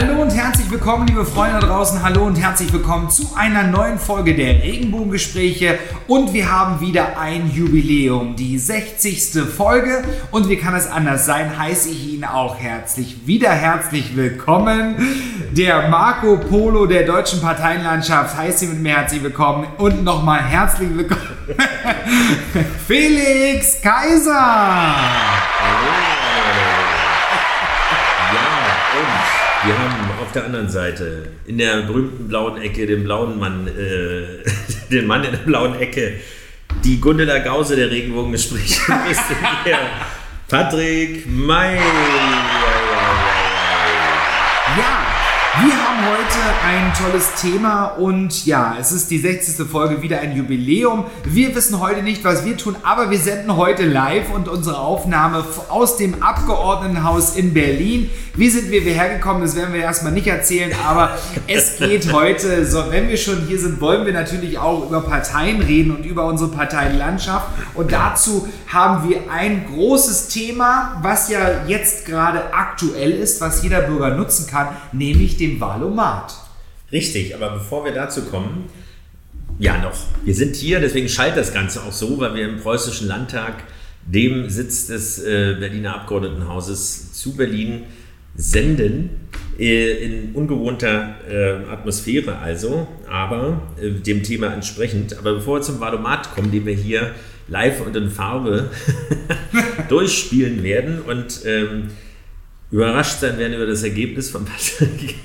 Hallo und herzlich willkommen, liebe Freunde da draußen. Hallo und herzlich willkommen zu einer neuen Folge der Regenbogengespräche. Und wir haben wieder ein Jubiläum, die 60. Folge. Und wie kann es anders sein, heiße ich Ihnen auch herzlich, wieder herzlich willkommen. Der Marco Polo der deutschen Parteienlandschaft heißt Sie mit mir herzlich willkommen. Und nochmal herzlich willkommen, Felix Kaiser. Wir haben auf der anderen Seite, in der berühmten blauen Ecke, den blauen Mann, äh, den Mann in der blauen Ecke, die Gundela Gause der Regenbogengespräche. Patrick May. Haben heute ein tolles Thema und ja, es ist die 60. Folge, wieder ein Jubiläum. Wir wissen heute nicht, was wir tun, aber wir senden heute live und unsere Aufnahme aus dem Abgeordnetenhaus in Berlin. Wie sind wir hierher gekommen? Das werden wir erstmal nicht erzählen, aber es geht heute, so, wenn wir schon hier sind, wollen wir natürlich auch über Parteien reden und über unsere Parteienlandschaft. Und dazu haben wir ein großes Thema, was ja jetzt gerade aktuell ist, was jeder Bürger nutzen kann, nämlich dem Wahlomat. Richtig, aber bevor wir dazu kommen, ja noch, wir sind hier, deswegen schallt das Ganze auch so, weil wir im Preußischen Landtag, dem Sitz des äh, Berliner Abgeordnetenhauses zu Berlin, senden äh, in ungewohnter äh, Atmosphäre also, aber äh, dem Thema entsprechend. Aber bevor wir zum Valomat kommen, den wir hier live und in Farbe durchspielen werden und ähm, überrascht sein werden über das Ergebnis von Patrick,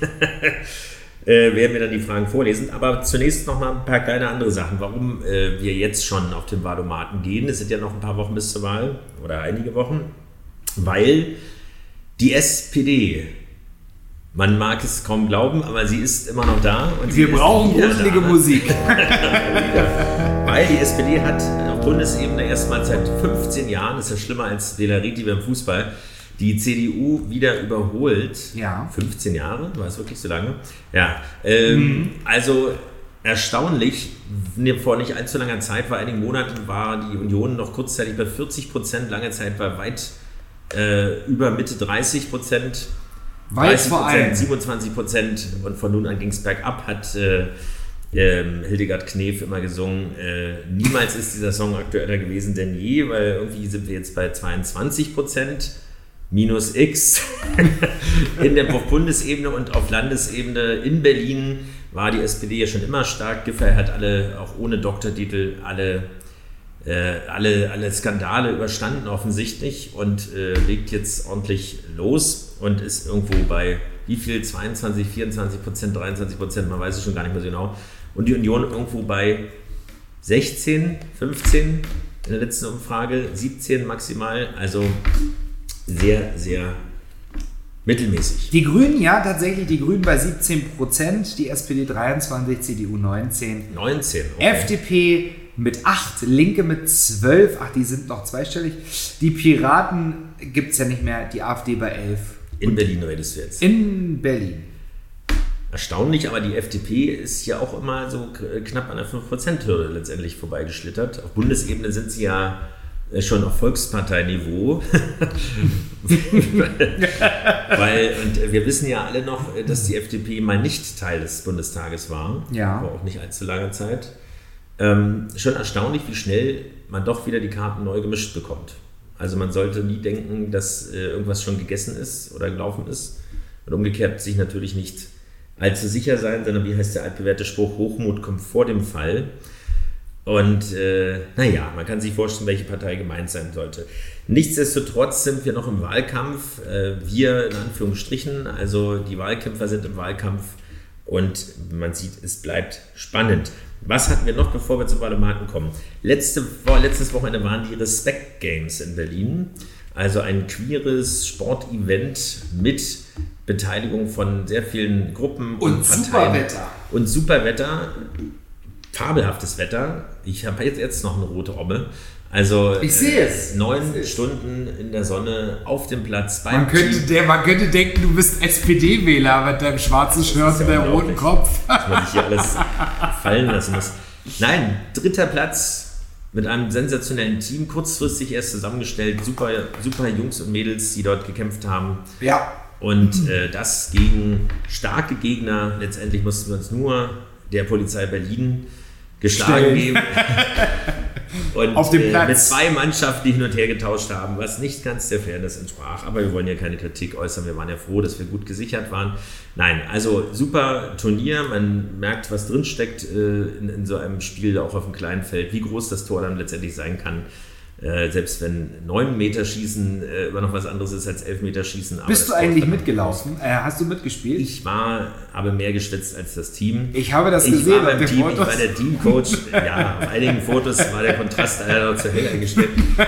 äh, werden wir dann die Fragen vorlesen. Aber zunächst noch mal ein paar kleine andere Sachen, warum äh, wir jetzt schon auf den Wahlomaten gehen. Es sind ja noch ein paar Wochen bis zur Wahl oder einige Wochen, weil die SPD man mag es kaum glauben, aber sie ist immer noch da. Und wir brauchen gruselige Musik. Weil die SPD hat auf Bundesebene erstmal seit 15 Jahren, das ist ja schlimmer als Delariti beim Fußball, die CDU wieder überholt. Ja. 15 Jahre, war es wirklich so lange? Ja. Ähm, mhm. Also erstaunlich, vor nicht allzu langer Zeit, vor einigen Monaten war die Union noch kurzzeitig bei 40 Prozent, lange Zeit war weit äh, über Mitte 30 Prozent. Weit vor allem. 27 Prozent und von nun an ging es bergab, hat äh, äh, Hildegard Knef immer gesungen. Äh, niemals ist dieser Song aktueller gewesen denn je, weil irgendwie sind wir jetzt bei 22 Prozent minus X in der Bundesebene und auf Landesebene in Berlin war die SPD ja schon immer stark. Giffey hat alle, auch ohne Doktortitel, alle äh, alle, alle Skandale überstanden offensichtlich und äh, legt jetzt ordentlich los und ist irgendwo bei wie viel? 22, 24 Prozent, 23 Prozent, man weiß es schon gar nicht mehr so genau. Und die Union irgendwo bei 16, 15 in der letzten Umfrage, 17 maximal, also sehr, sehr mittelmäßig. Die Grünen, ja, tatsächlich, die Grünen bei 17 Prozent, die SPD 23, CDU 19. 19, okay. FDP mit 8, Linke mit 12, ach, die sind noch zweistellig. Die Piraten gibt es ja nicht mehr, die AfD bei 11. In Und Berlin redest du jetzt? In Berlin. Erstaunlich, aber die FDP ist ja auch immer so knapp an der 5%-Hürde letztendlich vorbeigeschlittert. Auf Bundesebene sind sie ja schon auf Volksparteiniveau. Weil, und wir wissen ja alle noch, dass die FDP mal nicht Teil des Bundestages war. Ja. Vor auch nicht allzu langer Zeit. Ähm, schon erstaunlich, wie schnell man doch wieder die Karten neu gemischt bekommt. Also man sollte nie denken, dass äh, irgendwas schon gegessen ist oder gelaufen ist. Und umgekehrt sich natürlich nicht allzu sicher sein, sondern wie heißt der altbewährte Spruch, Hochmut kommt vor dem Fall. Und äh, naja, man kann sich vorstellen, welche Partei gemeint sein sollte. Nichtsdestotrotz sind wir noch im Wahlkampf. Äh, wir in Anführungsstrichen, also die Wahlkämpfer sind im Wahlkampf und man sieht, es bleibt spannend. Was hatten wir noch, bevor wir zum Wahlomaten kommen? Letzte, letztes Wochenende waren die Respect Games in Berlin. Also ein queeres Sportevent mit Beteiligung von sehr vielen Gruppen und, und Parteien. Superwetter. Und Superwetter. Fabelhaftes Wetter. Ich habe jetzt, jetzt noch eine rote Omme. Also ich sehe es. Äh, neun Stunden in der Sonne auf dem Platz beim man könnte, der, man könnte denken, du bist SPD-Wähler mit deinem schwarzen Shirt und deinem roten Kopf. Dass man sich hier alles fallen lassen muss. Nein, dritter Platz mit einem sensationellen Team, kurzfristig erst zusammengestellt, super, super Jungs und Mädels, die dort gekämpft haben. Ja. Und äh, das gegen starke Gegner. Letztendlich mussten wir uns nur der Polizei Berlin geschlagen geben. Und Auf dem äh, Platz. mit zwei Mannschaften, die hin und her getauscht haben, was nicht ganz der Fairness entsprach. Aber wir wollen ja keine Kritik äußern. Wir waren ja froh, dass wir gut gesichert waren. Nein, also super Turnier. Man merkt, was drinsteckt äh, in, in so einem Spiel, auch auf dem kleinen Feld, wie groß das Tor dann letztendlich sein kann. Äh, selbst wenn 9 Meter Schießen äh, immer noch was anderes ist als 11 Meter Schießen. Bist du eigentlich mitgelaufen? Äh, hast du mitgespielt? Ich war aber mehr geschwitzt als das Team. Ich habe das Ich gesehen war beim Team, ich war der Teamcoach. ja, auf einigen Fotos war der Kontrast leider noch zu hell eingestellt.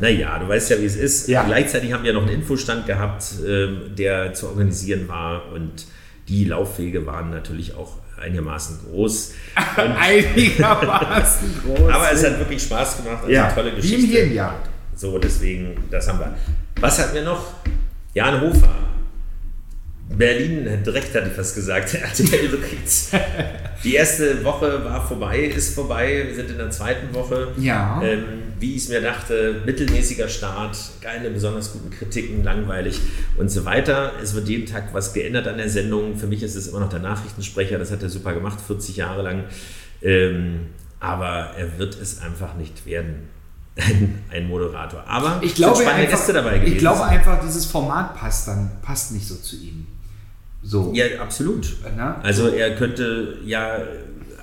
Naja, du weißt ja, wie es ist. Ja. Gleichzeitig haben wir noch einen Infostand gehabt, ähm, der zu organisieren war und die Laufwege waren natürlich auch einigermaßen groß. Einigermaßen groß. aber es hat wirklich Spaß gemacht. Also Ja, eine tolle wie im Geschichte. Hirnjagd. So, deswegen, das haben wir. Was hatten wir noch? Jan Hofer. Berlin direkt hatte ich fast gesagt. RTL direkt. Die erste Woche war vorbei, ist vorbei. Wir sind in der zweiten Woche. Ja. Ähm, wie ich es mir dachte, mittelmäßiger Start, keine besonders guten Kritiken, langweilig und so weiter. Es wird jeden Tag was geändert an der Sendung. Für mich ist es immer noch der Nachrichtensprecher, das hat er super gemacht, 40 Jahre lang. Ähm, aber er wird es einfach nicht werden. Ein, ein Moderator. Aber Ich glaube, spannende einfach, Gäste dabei gewesen. ich glaube einfach, dieses Format passt dann passt nicht so zu ihm. So. Ja, absolut. Ne? Also er könnte ja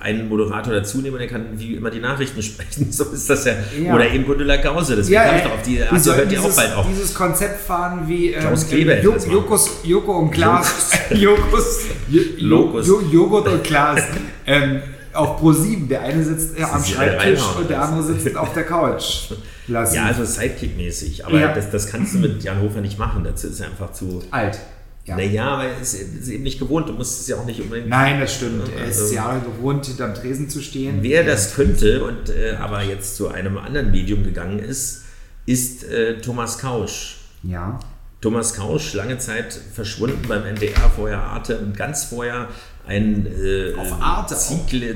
einen Moderator dazu nehmen und er kann wie immer die Nachrichten sprechen. So ist das ja. Ja. Oder eben Gundula Gause. Deswegen Ja, kam ich doch auf die sollen hört ihr auch dieses, bald auf. dieses Konzept fahren wie ähm, Klaus Kleber Jo-. Jokos, Joko und Klaas. Jokos, Jo- Jo- Lokus. Jo- Joghurt und Klaas. ähm, auf Pro7. Der eine sitzt äh, am Schreibtisch und der andere sitzt auf der Couch. Lassen. Ja, also Sidekick-mäßig. Aber Ja. das, das kannst du mit Jan Hofer nicht machen. Dazu ist er einfach zu. alt. Ja. Naja, aber er ist, ist eben nicht gewohnt. Du musst es ja auch nicht unbedingt. Nein, das stimmt. Er ist Also- Jahre gewohnt, hinterm Tresen zu stehen. Wer das könnte und äh, aber jetzt zu einem anderen Medium gegangen ist, ist äh, Thomas Kausch. Ja. Thomas Kausch, lange Zeit verschwunden beim NDR, vorher Arte und ganz vorher ein äh,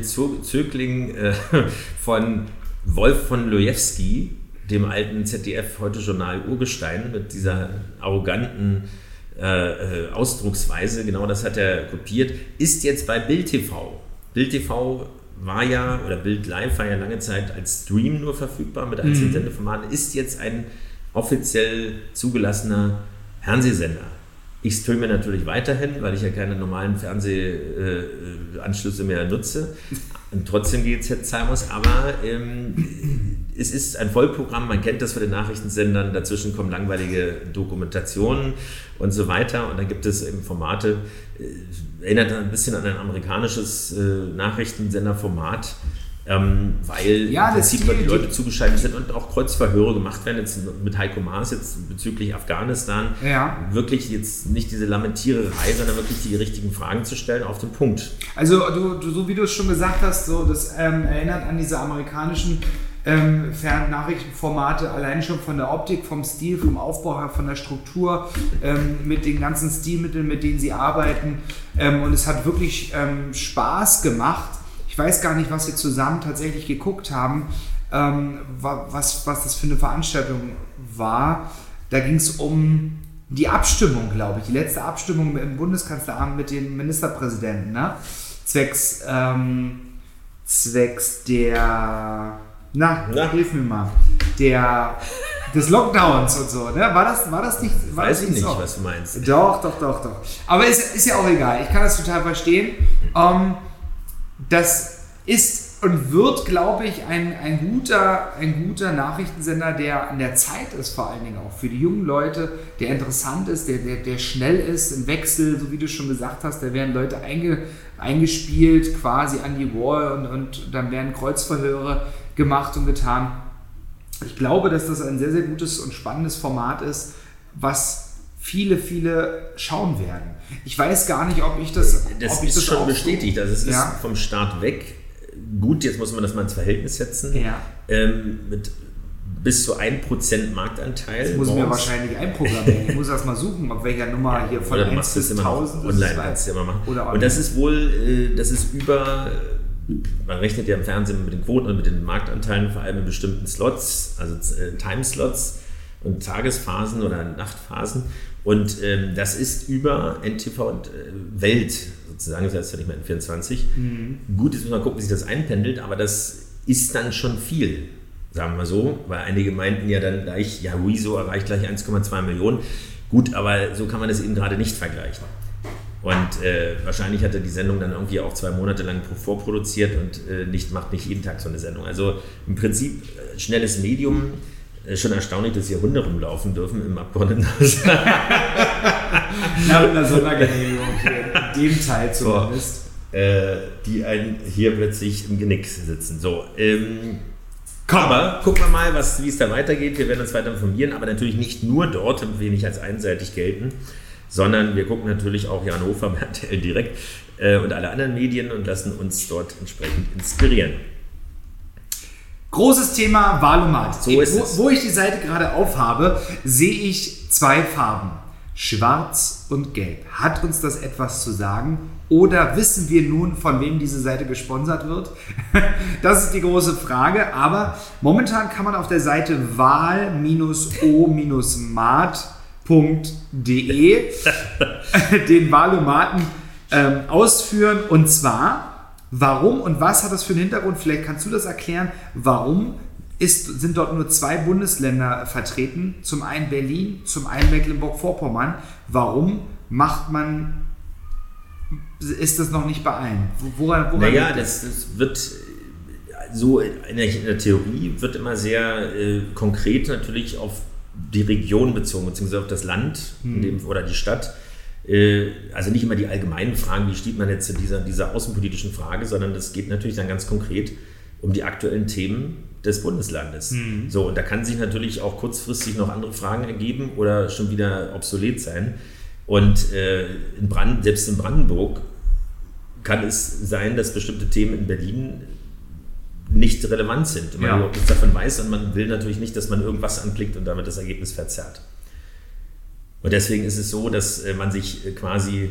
Zo- Zögling äh, von Wolf von Lojewski, dem alten ZDF heute Journal Urgestein, mit dieser arroganten äh, äh, Ausdrucksweise, genau das hat er kopiert, ist jetzt bei Bild TV. Bild TV war ja, oder Bild Live war ja lange Zeit als Stream nur verfügbar mit einzelnen Sendeformaten, ist jetzt ein offiziell zugelassener Fernsehsender. Ich streame natürlich weiterhin, weil ich ja keine normalen Fernsehanschlüsse mehr nutze und trotzdem GZ zahlen muss, aber ähm, es ist ein Vollprogramm, man kennt das von den Nachrichtensendern, dazwischen kommen langweilige Dokumentationen und so weiter und dann gibt es eben Formate, äh, erinnert ein bisschen an ein amerikanisches äh, Nachrichtensenderformat, ähm, weil Ja, im Prinzip die Leute zugeschaltet sind und auch Kreuzverhöre gemacht werden, jetzt mit Heiko Maas jetzt bezüglich Afghanistan. Ja. Wirklich jetzt nicht diese Lamentiererei, sondern wirklich die richtigen Fragen zu stellen auf den Punkt. Also du, du, so wie du es schon gesagt hast, so das ähm, erinnert an diese amerikanischen ähm, Fernnachrichtenformate, allein schon von der Optik, vom Stil, vom Aufbau von der Struktur, ähm, mit den ganzen Stilmitteln, mit denen sie arbeiten. Ähm, und es hat wirklich ähm, Spaß gemacht. Ich weiß gar nicht, was wir zusammen tatsächlich geguckt haben, ähm, wa- was, was das für eine Veranstaltung war. Da ging es um die Abstimmung, glaube ich, die letzte Abstimmung im Bundeskanzleramt mit den Ministerpräsidenten, ne? Zwecks, ähm, zwecks der, na, Na? hilf mir mal, der, des Lockdowns und so, ne? War das, war das nicht, war Weiß das ich nicht, so? was du meinst. Doch, doch, doch, doch. Aber ist, ist ja auch egal. Ich kann das total verstehen. Ähm, das ist und wird, glaube ich, ein, ein, guter, ein guter Nachrichtensender, der an der Zeit ist, vor allen Dingen auch für die jungen Leute, der interessant ist, der, der, der schnell ist im Wechsel, so wie du schon gesagt hast, da werden Leute einge, eingespielt quasi an die Wall und, und dann werden Kreuzverhöre gemacht und getan. Ich glaube, dass das ein sehr, sehr gutes und spannendes Format ist, was viele, viele schauen werden. Ich weiß gar nicht, ob ich das. Das ob ich ist schon auch- bestätigt. Also es Ja. ist vom Start weg. Gut, jetzt muss man das mal ins Verhältnis setzen. Ja. Ähm, mit bis zu 1% Marktanteil. Ich muss mir morgens. wahrscheinlich einprogrammieren. Ich muss erst mal suchen, auf welcher Nummer hier von Oder du 1 machst es bis immer noch 1000 ist online, kannst du immer machen. Oder Und das online. ist wohl, äh, das ist über man rechnet ja im Fernsehen mit den Quoten und mit den Marktanteilen, vor allem in bestimmten Slots, also äh, Timeslots und Tagesphasen oder Nachtphasen. Und ähm, das ist über NTV und äh, Welt sozusagen, das heißt ja nicht mehr N24. Mhm. Gut, jetzt muss man gucken, wie sich das einpendelt, aber das ist dann schon viel, sagen wir so, weil einige meinten ja dann gleich, ja, Rezo erreicht gleich 1,2 Millionen. Gut, aber so kann man das eben gerade nicht vergleichen. Und äh, wahrscheinlich hat er die Sendung dann irgendwie auch zwei Monate lang vorproduziert und äh, nicht, macht nicht jeden Tag so eine Sendung. Also im Prinzip äh, schnelles Medium. Äh, schon erstaunlich, dass hier Hunde rumlaufen dürfen im Abgeordnetenhaus. Nach einer Sondergenehmigung in dem Teil zumindest. So, äh, die einen hier plötzlich im Genick sitzen. So, ähm, aber gucken wir mal, was, wie es da weitergeht. Wir werden uns weiter informieren, aber natürlich nicht nur dort, damit wir nicht als einseitig gelten sondern wir gucken natürlich auch hier Hannover, RTL direkt äh, und alle anderen Medien und lassen uns dort entsprechend inspirieren. Großes Thema Wahlomat. So ist wo, es. wo ich die Seite gerade aufhabe, sehe ich zwei Farben. Schwarz und Gelb. Hat uns das etwas zu sagen? Oder wissen wir nun, von wem diese Seite gesponsert wird? Das ist die große Frage. Aber momentan kann man auf der Seite wahl-o-mat www.de den Wahlomaten ähm, ausführen. Und zwar, warum und was hat das für einen Hintergrund? Vielleicht kannst du das erklären. Warum ist, sind dort nur zwei Bundesländer vertreten? Zum einen Berlin, zum einen Mecklenburg-Vorpommern. Warum macht man ist das noch nicht bei allen? Woran, woran naja, das, das, wird so in der, in der, Theorie wird immer sehr äh, konkret natürlich auf die Region bezogen, beziehungsweise auf das Land hm. dem, oder die Stadt. Äh, also nicht immer die allgemeinen Fragen, wie steht man jetzt zu dieser, dieser außenpolitischen Frage, sondern es geht natürlich dann ganz konkret um die aktuellen Themen des Bundeslandes. Mhm. So, und da kann sich natürlich auch kurzfristig noch andere Fragen ergeben oder schon wieder obsolet sein. Und äh, in Brand, selbst in Brandenburg kann es sein, dass bestimmte Themen in Berlin nicht relevant sind. Man ja. überhaupt nichts davon weiß und man will natürlich nicht, dass man irgendwas anklickt und damit das Ergebnis verzerrt. Und deswegen ist es so, dass äh, man sich äh, quasi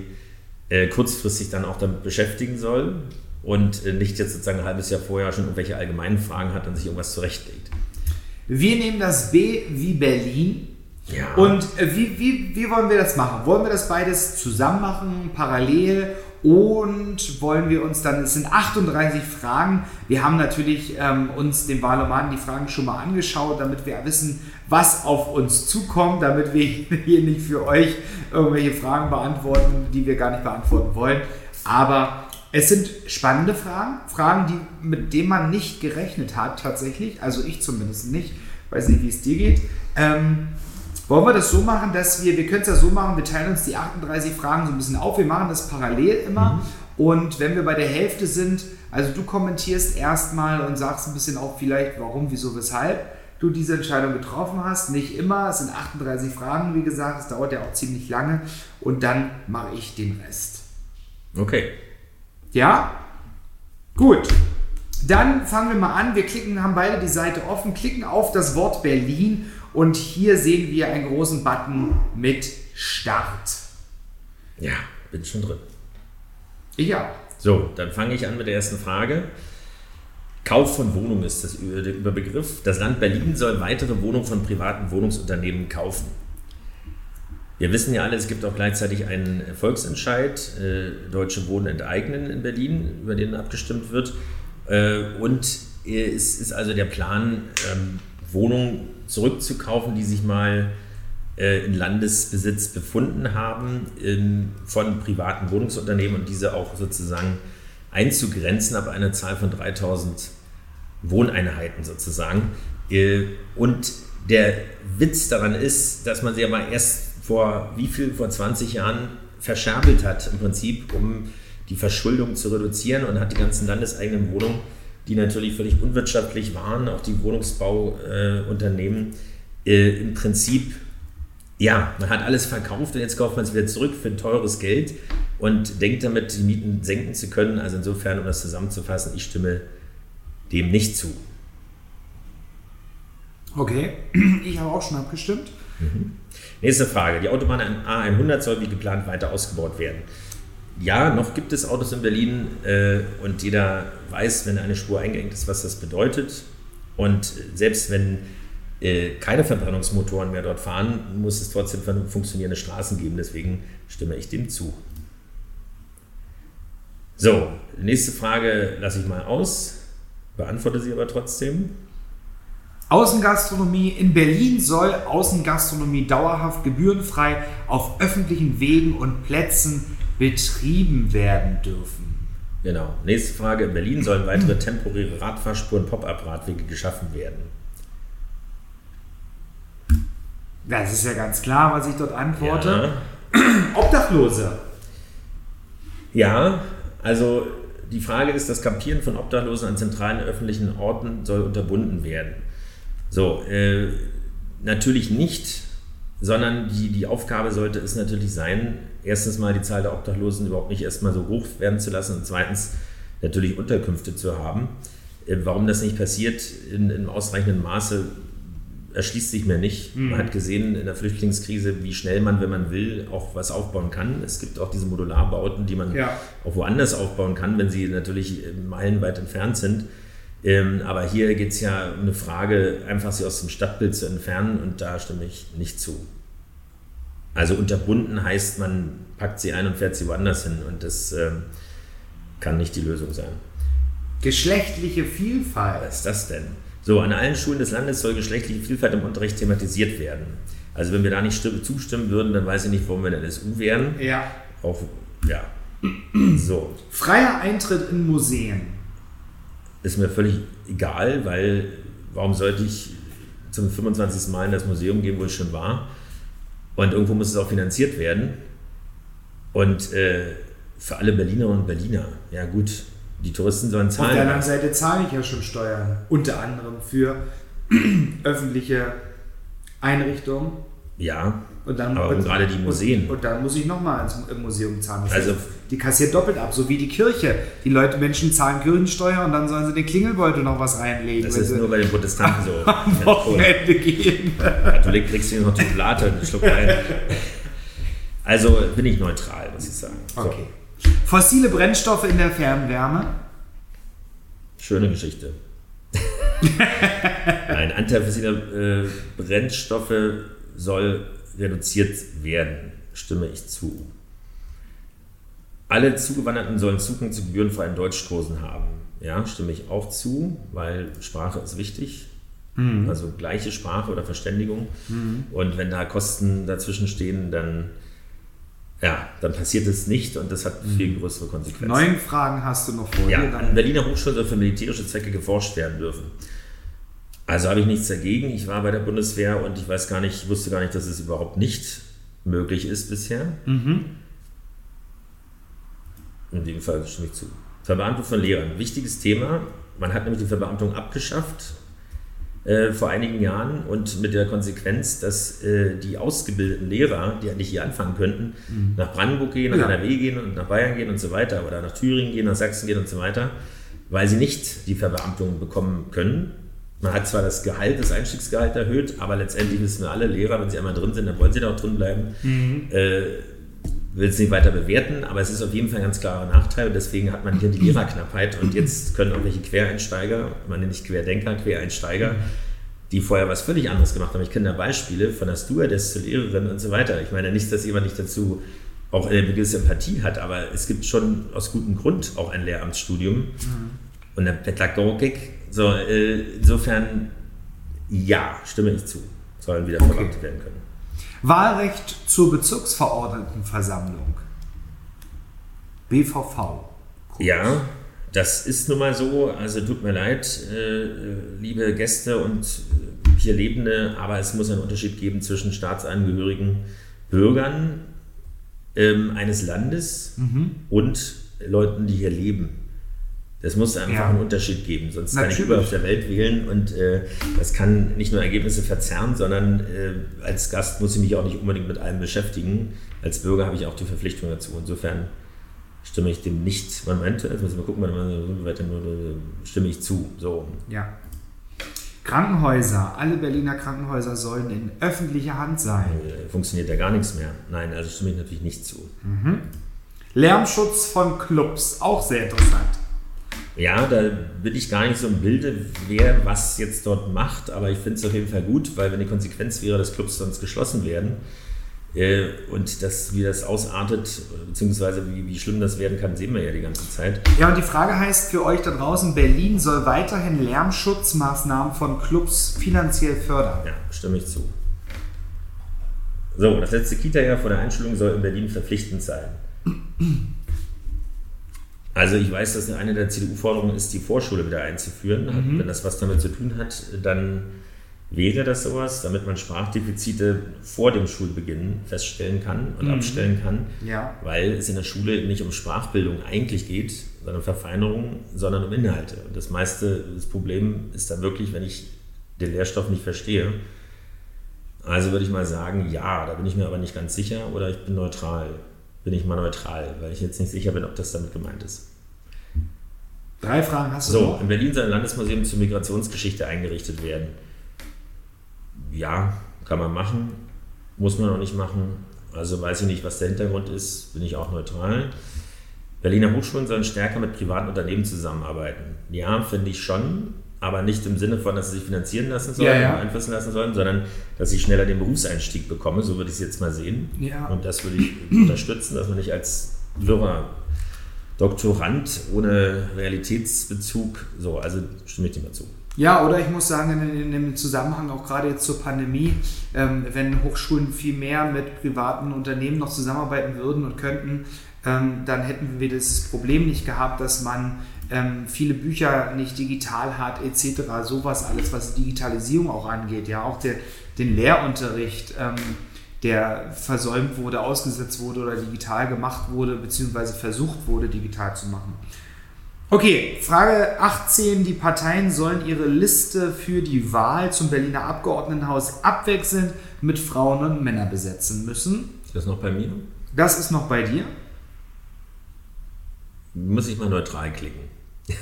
äh, kurzfristig dann auch damit beschäftigen soll und nicht jetzt sozusagen ein halbes Jahr vorher schon irgendwelche allgemeinen Fragen hat und sich irgendwas zurechtlegt. Wir nehmen das B wie Berlin. Ja. Und wie, wie, wie wollen wir das machen? Wollen wir das beides zusammen machen, parallel und wollen wir uns dann, es sind 38 Fragen. Wir haben natürlich ähm, uns den Wahlomaten die Fragen schon mal angeschaut, damit wir wissen, was auf uns zukommt, damit wir hier nicht für euch irgendwelche Fragen beantworten, die wir gar nicht beantworten wollen. Aber es sind spannende Fragen, Fragen, die, mit denen man nicht gerechnet hat tatsächlich. Also ich zumindest nicht. Weiß nicht, wie es dir geht. Ähm, wollen wir das so machen, dass wir, wir können es ja so machen, wir teilen uns die 38 Fragen so ein bisschen auf, wir machen das parallel immer mhm. und wenn wir bei der Hälfte sind, also du kommentierst erstmal und sagst ein bisschen auch vielleicht, warum, wieso, weshalb du diese Entscheidung getroffen hast. Nicht immer, es sind 38 Fragen, wie gesagt, es dauert ja auch ziemlich lange und dann mache ich den Rest. Okay. Ja? Gut. Dann fangen wir mal an. Wir klicken, haben beide die Seite offen, klicken auf das Wort Berlin und hier sehen wir einen großen Button mit Start. Ja, bin schon drin. Ich auch. So, dann fange ich an mit der ersten Frage. Kauf von Wohnungen ist das der Überbegriff. Das Land Berlin soll weitere Wohnungen von privaten Wohnungsunternehmen kaufen. Wir wissen ja alle, es gibt auch gleichzeitig einen Volksentscheid, äh, Deutsche Wohnen enteignen in Berlin, über den abgestimmt wird. Äh, und es ist also der Plan, ähm, Wohnungen zurückzukaufen, die sich mal äh, in Landesbesitz befunden haben in, von privaten Wohnungsunternehmen und diese auch sozusagen einzugrenzen ab einer Zahl von 3000 Wohneinheiten sozusagen. Äh, und der Witz daran ist, dass man sie aber erst vor wie viel, vor 20 Jahren verscherbelt hat im Prinzip, um die Verschuldung zu reduzieren und hat die ganzen landeseigenen Wohnungen die natürlich völlig unwirtschaftlich waren, auch die Wohnungsbauunternehmen, äh, im Prinzip, ja, man hat alles verkauft und jetzt kauft man es wieder zurück für ein teures Geld und denkt damit, die Mieten senken zu können. Also insofern, um das zusammenzufassen, ich stimme dem nicht zu. Okay, ich habe auch schon abgestimmt. Mhm. Nächste Frage. Die Autobahn A100 soll wie geplant weiter ausgebaut werden. Ja, noch gibt es Autos in Berlin äh, und jeder weiß, wenn eine Spur eingeengt ist, was das bedeutet. Und selbst wenn äh, keine Verbrennungsmotoren mehr dort fahren, muss es trotzdem funktionierende Straßen geben. Deswegen stimme ich dem zu. So, nächste Frage lasse ich mal aus, beantworte sie aber trotzdem. Außengastronomie. In Berlin soll Außengastronomie dauerhaft gebührenfrei auf öffentlichen Wegen und Plätzen betrieben werden dürfen. Genau. Nächste Frage. In Berlin sollen weitere temporäre Radfahrspuren, Pop-up-Radwege geschaffen werden. Das ist ja ganz klar, was ich dort antworte. Ja. Obdachlose. Ja, also die Frage ist, das Kampieren von Obdachlosen an zentralen öffentlichen Orten soll unterbunden werden. So, äh, natürlich nicht, sondern die, die Aufgabe sollte es natürlich sein, erstens mal die Zahl der Obdachlosen überhaupt nicht erstmal so hoch werden zu lassen und zweitens natürlich Unterkünfte zu haben. Äh, warum das nicht passiert in, in ausreichendem Maße, erschließt sich mir nicht. Mhm. Man hat gesehen in der Flüchtlingskrise, wie schnell man, wenn man will, auch was aufbauen kann. Es gibt auch diese Modularbauten, die man ja. auch woanders aufbauen kann, wenn sie natürlich meilenweit entfernt sind. Ähm, aber hier geht es ja um eine Frage, einfach sie aus dem Stadtbild zu entfernen und da stimme ich nicht zu. Also unterbunden heißt, man packt sie ein und fährt sie woanders hin und das ähm, kann nicht die Lösung sein. Geschlechtliche Vielfalt. Was ist das denn? So, an allen Schulen des Landes soll geschlechtliche Vielfalt im Unterricht thematisiert werden. Also wenn wir da nicht zustimmen würden, dann weiß ich nicht, warum wir in der SU wären. Ja. Auch, ja. So. Freier Eintritt in Museen ist mir völlig egal, weil warum sollte ich zum 25. Mal in das Museum gehen, wo ich schon war? Und irgendwo muss es auch finanziert werden. Und äh, für alle Berlinerinnen und Berliner, ja gut, die Touristen sollen zahlen. Auf der anderen Seite zahle ich ja schon Steuern, unter anderem für öffentliche Einrichtungen. Ja, und dann, aber und, gerade die Museen. Und, und dann muss ich nochmal ins Museum zahlen. Das also, heißt, die kassiert doppelt ab, so wie die Kirche. Die Leute, Menschen zahlen Kirchensteuer und dann sollen sie den Klingelbeutel noch was reinlegen. Das ist nur bei den Protestanten so. Am Wochenende gehen. Katholik kriegst du noch Schokolade und einen Schluck rein. Also bin ich neutral, muss ich sagen. So. Okay. Fossile Brennstoffe in der Fernwärme. Schöne Geschichte. Ein Anteil fossiler äh, Brennstoffe soll reduziert werden, stimme ich zu. Alle Zugewanderten sollen Zugang zu gebührenfreien Deutschkursen haben. Ja, stimme ich auch zu, weil Sprache ist wichtig. Mhm. Also gleiche Sprache oder Verständigung. Mhm. Und wenn da Kosten dazwischen stehen, dann, ja, dann passiert es nicht und das hat mhm. viel größere Konsequenzen. Neun Fragen hast du noch vor ja, dir. An Berliner Hochschule soll für militärische Zwecke geforscht werden dürfen. Also habe ich nichts dagegen. Ich war bei der Bundeswehr und ich weiß gar nicht, wusste gar nicht, dass es überhaupt nicht möglich ist bisher. Mhm. In dem Fall stimme ich zu. Verbeamtung von Lehrern. Wichtiges Thema. Man hat nämlich die Verbeamtung abgeschafft äh, vor einigen Jahren und mit der Konsequenz, dass äh, die ausgebildeten Lehrer, die eigentlich hier anfangen könnten, mhm. nach Brandenburg gehen, nach ja. NRW gehen und nach Bayern gehen und so weiter oder nach Thüringen gehen, nach Sachsen gehen und so weiter, weil sie nicht die Verbeamtung bekommen können man hat zwar das Gehalt, das Einstiegsgehalt erhöht, aber letztendlich wissen wir alle Lehrer, wenn sie einmal drin sind, dann wollen sie da auch drin bleiben. Mhm. Äh, will es nicht weiter bewerten, aber es ist auf jeden Fall ein ganz klarer Nachteil und deswegen hat man hier die Lehrerknappheit und jetzt können irgendwelche Quereinsteiger, man nennt nicht Querdenker, Quereinsteiger, die vorher was völlig anderes gemacht haben. Ich kenne da Beispiele von der Stewardess zur Lehrerin und so weiter. Ich meine nicht, dass jemand nicht dazu auch eine gewisse Empathie hat, aber es gibt schon aus gutem Grund auch ein Lehramtsstudium. Mhm. Und eine Pädagogik so, äh, insofern, ja, stimme ich zu. Sollen wieder okay. werden können. Wahlrecht zur Bezirksverordnetenversammlung. BVV. Kurz. Ja, das ist nun mal so. Also tut mir leid, äh, liebe Gäste und äh, hier Lebende, aber es muss einen Unterschied geben zwischen staatsangehörigen Bürgern ähm, eines Landes mhm. und Leuten, die hier leben. Das muss einfach ja. einen Unterschied geben, sonst Natürlich. kann ich überall auf der Welt wählen und äh, das kann nicht nur Ergebnisse verzerren, sondern äh, als Gast muss ich mich auch nicht unbedingt mit allem beschäftigen. Als Bürger habe ich auch die Verpflichtung dazu. Insofern stimme ich dem nicht. Moment, jetzt müssen wir gucken, weiter nur stimme ich zu. So. Ja. Krankenhäuser, alle Berliner Krankenhäuser sollen in öffentlicher Hand sein. Funktioniert ja gar nichts mehr. Nein, also stimme ich natürlich nicht zu. Mhm. Lärmschutz von Clubs, auch sehr interessant. Ja, da bin ich gar nicht so im Bilde, wer was jetzt dort macht, aber ich finde es auf jeden Fall gut, weil wenn die Konsequenz wäre, dass Clubs sonst geschlossen werden äh, und das, wie das ausartet, beziehungsweise wie, wie schlimm das werden kann, sehen wir ja die ganze Zeit. Ja, und die Frage heißt für euch da draußen, Berlin soll weiterhin Lärmschutzmaßnahmen von Clubs finanziell fördern. Ja, stimme ich zu. So, das letzte Kita-Jahr vor der Einschulung soll in Berlin verpflichtend sein. Also ich weiß, dass eine der CDU-Forderungen ist, die Vorschule wieder einzuführen. Mhm. Wenn das was damit zu tun hat, dann wäre das sowas, damit man Sprachdefizite vor dem Schulbeginn feststellen kann und mhm. abstellen kann, ja. weil es in der Schule nicht um Sprachbildung eigentlich geht, sondern um Verfeinerung, sondern um Inhalte. Und das meiste, das Problem ist dann wirklich, wenn ich den Lehrstoff nicht verstehe. Also würde ich mal sagen, ja, da bin ich mir aber nicht ganz sicher oder ich bin neutral bin ich mal neutral, weil ich jetzt nicht sicher bin, ob das damit gemeint ist. Drei Fragen hast du So, noch? in Berlin soll ein Landesmuseum zur Migrationsgeschichte eingerichtet werden. Ja, kann man machen, muss man auch nicht machen. Also weiß ich nicht, was der Hintergrund ist, bin ich auch neutral. Berliner Hochschulen sollen stärker mit privaten Unternehmen zusammenarbeiten. Ja, finde ich schon aber nicht im Sinne von, dass sie sich finanzieren lassen sollen, ja, ja. einfließen lassen sollen, sondern dass ich schneller den Berufseinstieg bekomme. So würde ich es jetzt mal sehen. Ja. Und das würde ich unterstützen, dass man nicht als wirrer Doktorand ohne Realitätsbezug, so, also stimme ich dir mal zu. Ja, oder ich muss sagen, in, in dem Zusammenhang auch gerade jetzt zur Pandemie, ähm, wenn Hochschulen viel mehr mit privaten Unternehmen noch zusammenarbeiten würden und könnten, ähm, dann hätten wir das Problem nicht gehabt, dass man ähm, viele Bücher nicht digital hat, etc. Sowas alles, was Digitalisierung auch angeht, ja, auch der, den Lehrunterricht, ähm, der versäumt wurde, ausgesetzt wurde oder digital gemacht wurde, beziehungsweise versucht wurde, digital zu machen. Okay, Frage 18. Die Parteien sollen ihre Liste für die Wahl zum Berliner Abgeordnetenhaus abwechselnd mit Frauen und Männern besetzen müssen. Ist das noch bei mir? Das ist noch bei dir. Muss ich mal neutral klicken.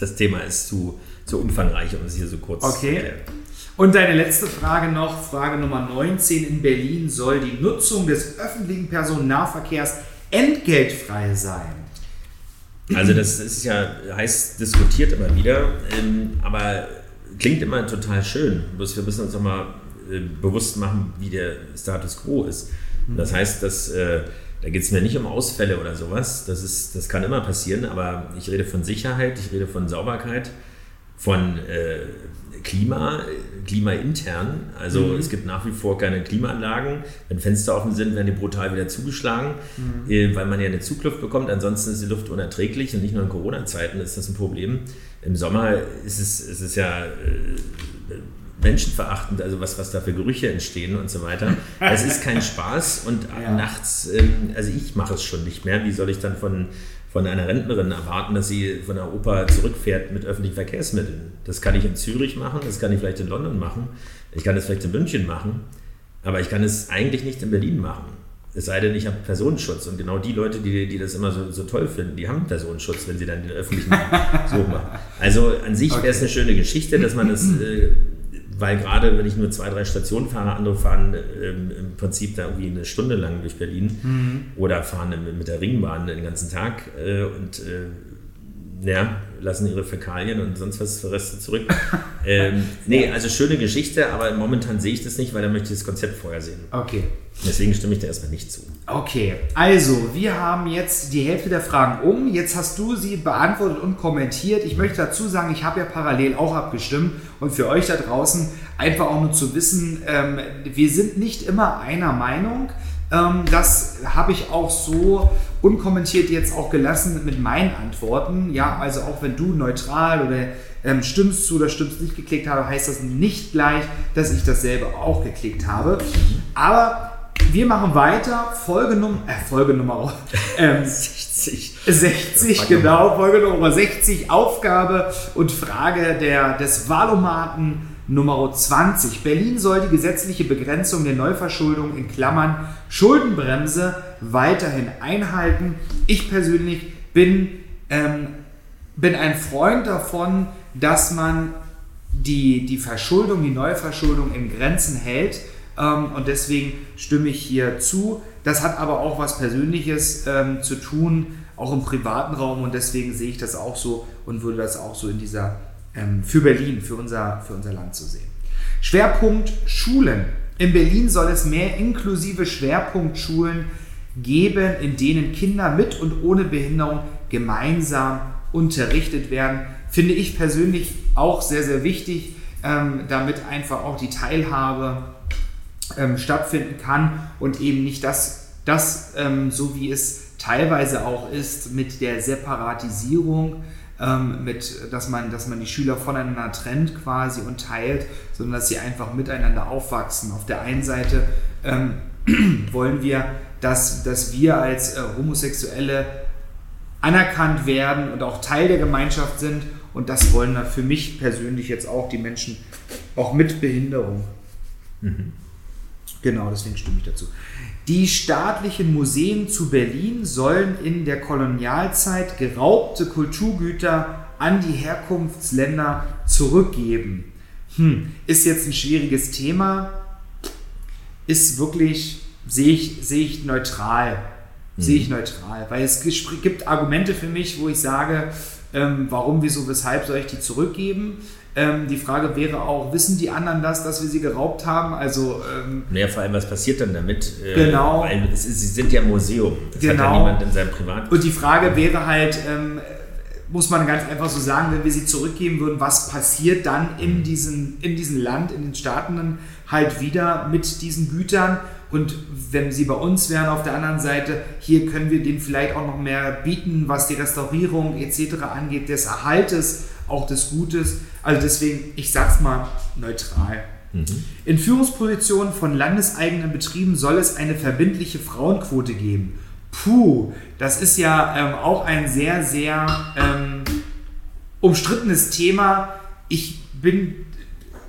Das Thema ist zu, zu umfangreich, um es hier so kurz okay. zu erklären. Und deine letzte Frage noch, Frage Nummer 19. In Berlin soll die Nutzung des öffentlichen Personennahverkehrs entgeltfrei sein. Also das ist ja heiß diskutiert immer wieder, ähm, aber klingt immer total schön. Bloß wir müssen uns nochmal äh, bewusst machen, wie der Status quo ist. Das heißt, dass äh, da geht es mir nicht um Ausfälle oder sowas. Das, ist, das kann immer passieren, aber ich rede von Sicherheit, ich rede von Sauberkeit, von äh, Klima, klimaintern. Also mhm. es gibt nach wie vor keine Klimaanlagen. Wenn Fenster offen sind, werden die brutal wieder zugeschlagen, mhm. äh, weil man ja eine Zugluft bekommt. Ansonsten ist die Luft unerträglich und nicht nur in Corona-Zeiten ist das ein Problem. Im Sommer ist es, ist es ja äh, menschenverachtend, also was, was da für Gerüche entstehen und so weiter. Es ist kein Spaß und ja. nachts, ähm, also ich mache es schon nicht mehr. Wie soll ich dann von, von einer Rentnerin erwarten, dass sie von der Oper zurückfährt mit öffentlichen Verkehrsmitteln? Das kann ich in Zürich machen, das kann ich vielleicht in London machen, ich kann es vielleicht in München machen, aber ich kann es eigentlich nicht in Berlin machen. Es sei denn, ich habe Personenschutz. Und genau die Leute, die, die das immer so, so toll finden, die haben Personenschutz, wenn sie dann den öffentlichen so machen. Also an sich okay. wäre es eine schöne Geschichte, dass man das äh, weil gerade wenn ich nur zwei, drei Stationen fahre, andere fahren ähm, im Prinzip da irgendwie eine Stunde lang durch Berlin mhm. oder fahren mit der Ringbahn den ganzen Tag äh, und äh, ja, lassen ihre Fäkalien und sonst was für Reste zurück. ähm, nee, also schöne Geschichte, aber momentan sehe ich das nicht, weil da möchte ich das Konzept vorher sehen. Okay. Deswegen stimme ich da erstmal nicht zu. Okay, also wir haben jetzt die Hälfte der Fragen um. Jetzt hast du sie beantwortet und kommentiert. Ich möchte dazu sagen, ich habe ja parallel auch abgestimmt und für euch da draußen einfach auch nur zu wissen, ähm, wir sind nicht immer einer Meinung. Ähm, das habe ich auch so unkommentiert jetzt auch gelassen mit meinen Antworten. Ja, also auch wenn du neutral oder ähm, stimmst zu oder stimmst nicht geklickt habe, heißt das nicht gleich, dass ich dasselbe auch geklickt habe. Aber wir machen weiter. Folge, Num äh, Folge Nummer ähm, 60. 60, genau. Folge Nummer 60. Aufgabe und Frage der, des Wahlomaten Nummer 20. Berlin soll die gesetzliche Begrenzung der Neuverschuldung in Klammern Schuldenbremse weiterhin einhalten. Ich persönlich bin, ähm, bin ein Freund davon, dass man die, die Verschuldung, die Neuverschuldung in Grenzen hält. Ähm, und deswegen stimme ich hier zu. Das hat aber auch was Persönliches ähm, zu tun, auch im privaten Raum und deswegen sehe ich das auch so und würde das auch so in dieser, für Berlin, für unser, für unser Land zu sehen. Schwerpunkt Schulen. In Berlin soll es mehr inklusive Schwerpunktschulen geben, in denen Kinder mit und ohne Behinderung gemeinsam unterrichtet werden. Finde ich persönlich auch sehr, sehr wichtig, ähm, damit einfach auch die Teilhabe ähm, stattfinden kann und eben nicht das, das ähm, so wie es teilweise auch ist, mit der Separatisierung, ähm, mit, dass, man, dass man die Schüler voneinander trennt quasi und teilt, sondern dass sie einfach miteinander aufwachsen. Auf der einen Seite ähm, wollen wir, dass, dass wir als äh, Homosexuelle anerkannt werden und auch Teil der Gemeinschaft sind. Und das wollen dann für mich persönlich jetzt auch die Menschen, auch mit Behinderung. Mhm. Genau, deswegen stimme ich dazu. Die staatlichen Museen zu Berlin sollen in der Kolonialzeit geraubte Kulturgüter an die Herkunftsländer zurückgeben. Hm, ist jetzt ein schwieriges Thema, ist wirklich, sehe ich, sehe ich neutral. Mhm. Sehe ich neutral, weil es gibt Argumente für mich, wo ich sage, ähm, warum, wieso, weshalb soll ich die zurückgeben? Ähm, die Frage wäre auch, wissen die anderen das, dass wir sie geraubt haben? Also, ähm, naja, vor allem, was passiert dann damit? Äh, genau. Weil es, sie sind ja Museum. Das genau. hat ja genau. niemand in seinem Privat. Und die Frage wäre halt, ähm, muss man ganz einfach so sagen, wenn wir sie zurückgeben würden, was passiert dann in, mhm. diesen, in diesem Land, in den Staaten halt wieder mit diesen Gütern? Und wenn sie bei uns wären auf der anderen Seite, hier können wir denen vielleicht auch noch mehr bieten, was die Restaurierung etc. angeht, des Erhaltes, auch des Gutes. Also deswegen, ich sag's mal neutral. Mhm. In Führungspositionen von landeseigenen Betrieben soll es eine verbindliche Frauenquote geben. Puh, das ist ja ähm, auch ein sehr, sehr ähm, umstrittenes Thema. Ich bin